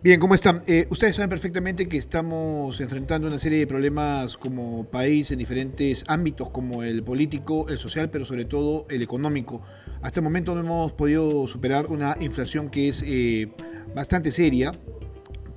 Bien, ¿cómo están? Eh, ustedes saben perfectamente que estamos enfrentando una serie de problemas como país en diferentes ámbitos, como el político, el social, pero sobre todo el económico. Hasta el momento no hemos podido superar una inflación que es eh, bastante seria,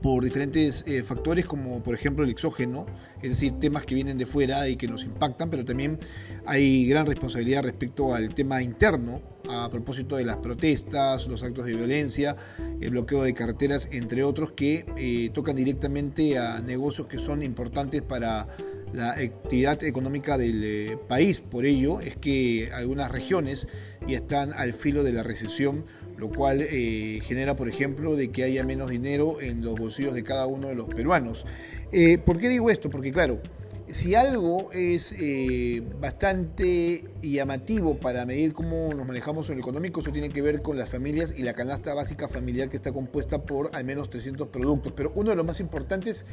por diferentes eh, factores como por ejemplo el exógeno, es decir, temas que vienen de fuera y que nos impactan, pero también hay gran responsabilidad respecto al tema interno a propósito de las protestas, los actos de violencia, el bloqueo de carreteras, entre otros, que eh, tocan directamente a negocios que son importantes para la actividad económica del eh, país. Por ello es que algunas regiones ya están al filo de la recesión lo cual eh, genera, por ejemplo, de que haya menos dinero en los bolsillos de cada uno de los peruanos. Eh, ¿Por qué digo esto? Porque claro, si algo es eh, bastante llamativo para medir cómo nos manejamos en lo económico, eso tiene que ver con las familias y la canasta básica familiar que está compuesta por al menos 300 productos. Pero uno de los más importantes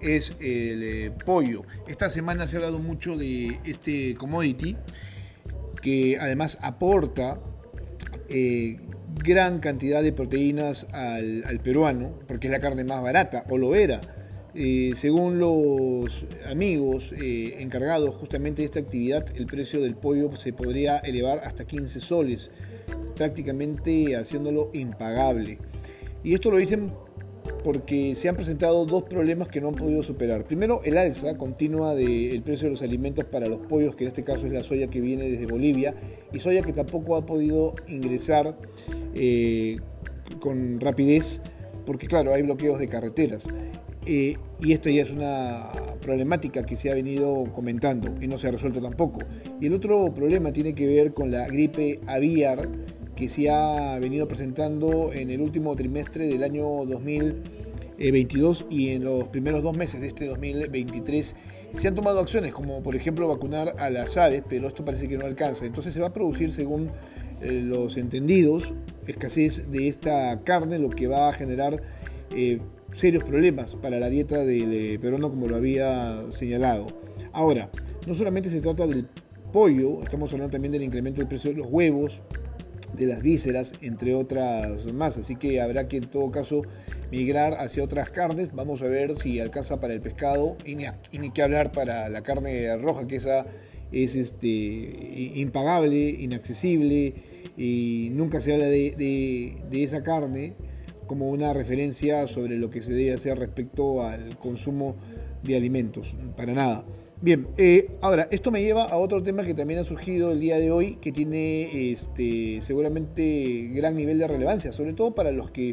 es el pollo. Esta semana se ha hablado mucho de este commodity que además aporta gran cantidad de proteínas al, peruano, porque es la carne más barata, o lo era. Eh, según los amigos eh, encargados justamente de esta actividad, el precio del pollo se podría elevar hasta 15 soles, prácticamente haciéndolo impagable. Y esto lo dicen porque se han presentado dos problemas que no han podido superar. Primero, el alza continua del precio de los alimentos para los pollos, que en este caso es la soya que viene desde Bolivia, y soya que tampoco ha podido ingresar eh, con rapidez, porque claro, hay bloqueos de carreteras. Eh, y esta ya es una problemática que se ha venido comentando y no se ha resuelto tampoco. Y el otro problema tiene que ver con la gripe aviar que se ha venido presentando en el último trimestre del año 2022 y en los primeros dos meses de este 2023 se han tomado acciones como por ejemplo vacunar a las aves, pero esto parece que no alcanza. Entonces se va a producir según los entendidos escasez de esta carne, lo que va a generar eh, serios problemas para la dieta del eh, peruano como lo había señalado. Ahora, no solamente se trata del pollo, estamos hablando también del incremento del precio de los huevos, de las vísceras, entre otras más. Así que habrá que en todo caso migrar hacia otras carnes. Vamos a ver si alcanza para el pescado y ni, que hablar para la carne roja, que esa es este, impagable, inaccesible y nunca se habla de, de esa carne como una referencia sobre lo que se debe hacer respecto al consumo de alimentos. Para nada. Bien, eh, ahora, esto me lleva a otro tema que también ha surgido el día de hoy, que tiene este, seguramente gran nivel de relevancia, sobre todo para los que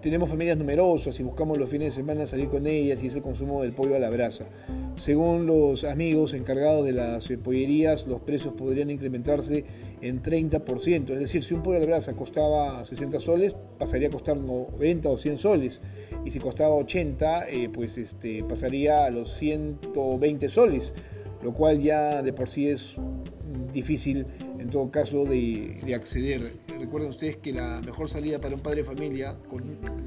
tenemos familias numerosas y buscamos los fines de semana salir con ellas y ese consumo del pollo a la brasa. Según los amigos encargados de las pollerías, los precios podrían incrementarse en 30%. Es decir, si un pollo a la brasa costaba 60 soles, pasaría a costar 90 o 100 soles. Y si costaba 80, eh, pues este, pasaría a los 120 soles, lo cual ya de por sí es difícil en todo caso de, acceder. Recuerden ustedes que la mejor salida para un padre de familia con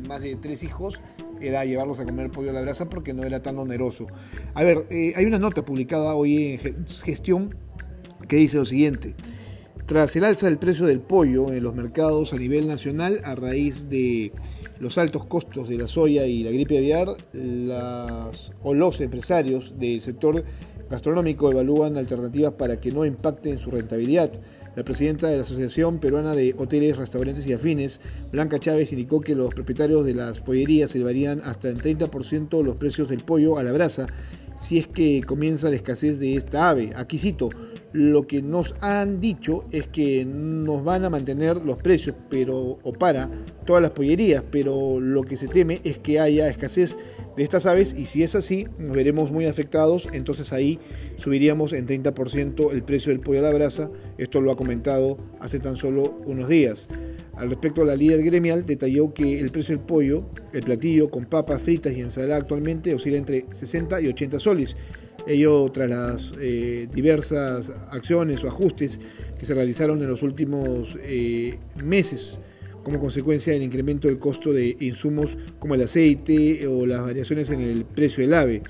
más de tres hijos era llevarlos a comer pollo a la brasa porque no era tan oneroso. A ver, eh, hay una nota publicada hoy en Gestión que dice lo siguiente. Tras el alza del precio del pollo en los mercados a nivel nacional a raíz de los altos costos de la soya y la gripe aviar, las, o los empresarios del sector gastronómico evalúan alternativas para que no impacten su rentabilidad. La presidenta de la Asociación Peruana de Hoteles, Restaurantes y Afines, Blanca Chávez, indicó que los propietarios de las pollerías elevarían hasta en 30% los precios del pollo a la brasa si es que comienza la escasez de esta ave. Aquí cito, lo que nos han dicho es que nos van a mantener los precios, pero o para todas las pollerías, pero lo que se teme es que haya escasez de estas aves y si es así, nos veremos muy afectados, entonces ahí subiríamos en 30% el precio del pollo a la brasa. Esto lo ha comentado hace tan solo unos días. Al respecto, la líder gremial detalló que el precio del pollo, el platillo con papas fritas y ensalada actualmente oscila entre 60 y 80 soles. Ello tras las eh, diversas acciones o ajustes que se realizaron en los últimos eh, meses como consecuencia del incremento del costo de insumos como el aceite o las variaciones en el precio del ave.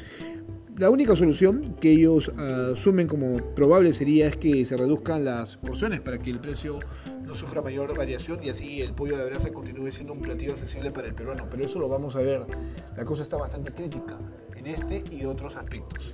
la única solución que ellos asumen como probable sería es que se reduzcan las porciones para que el precio no sufra mayor variación y así el pollo de brasa continúe siendo un platillo accesible para el peruano. Pero eso lo vamos a ver. La cosa está bastante crítica en este y otros aspectos.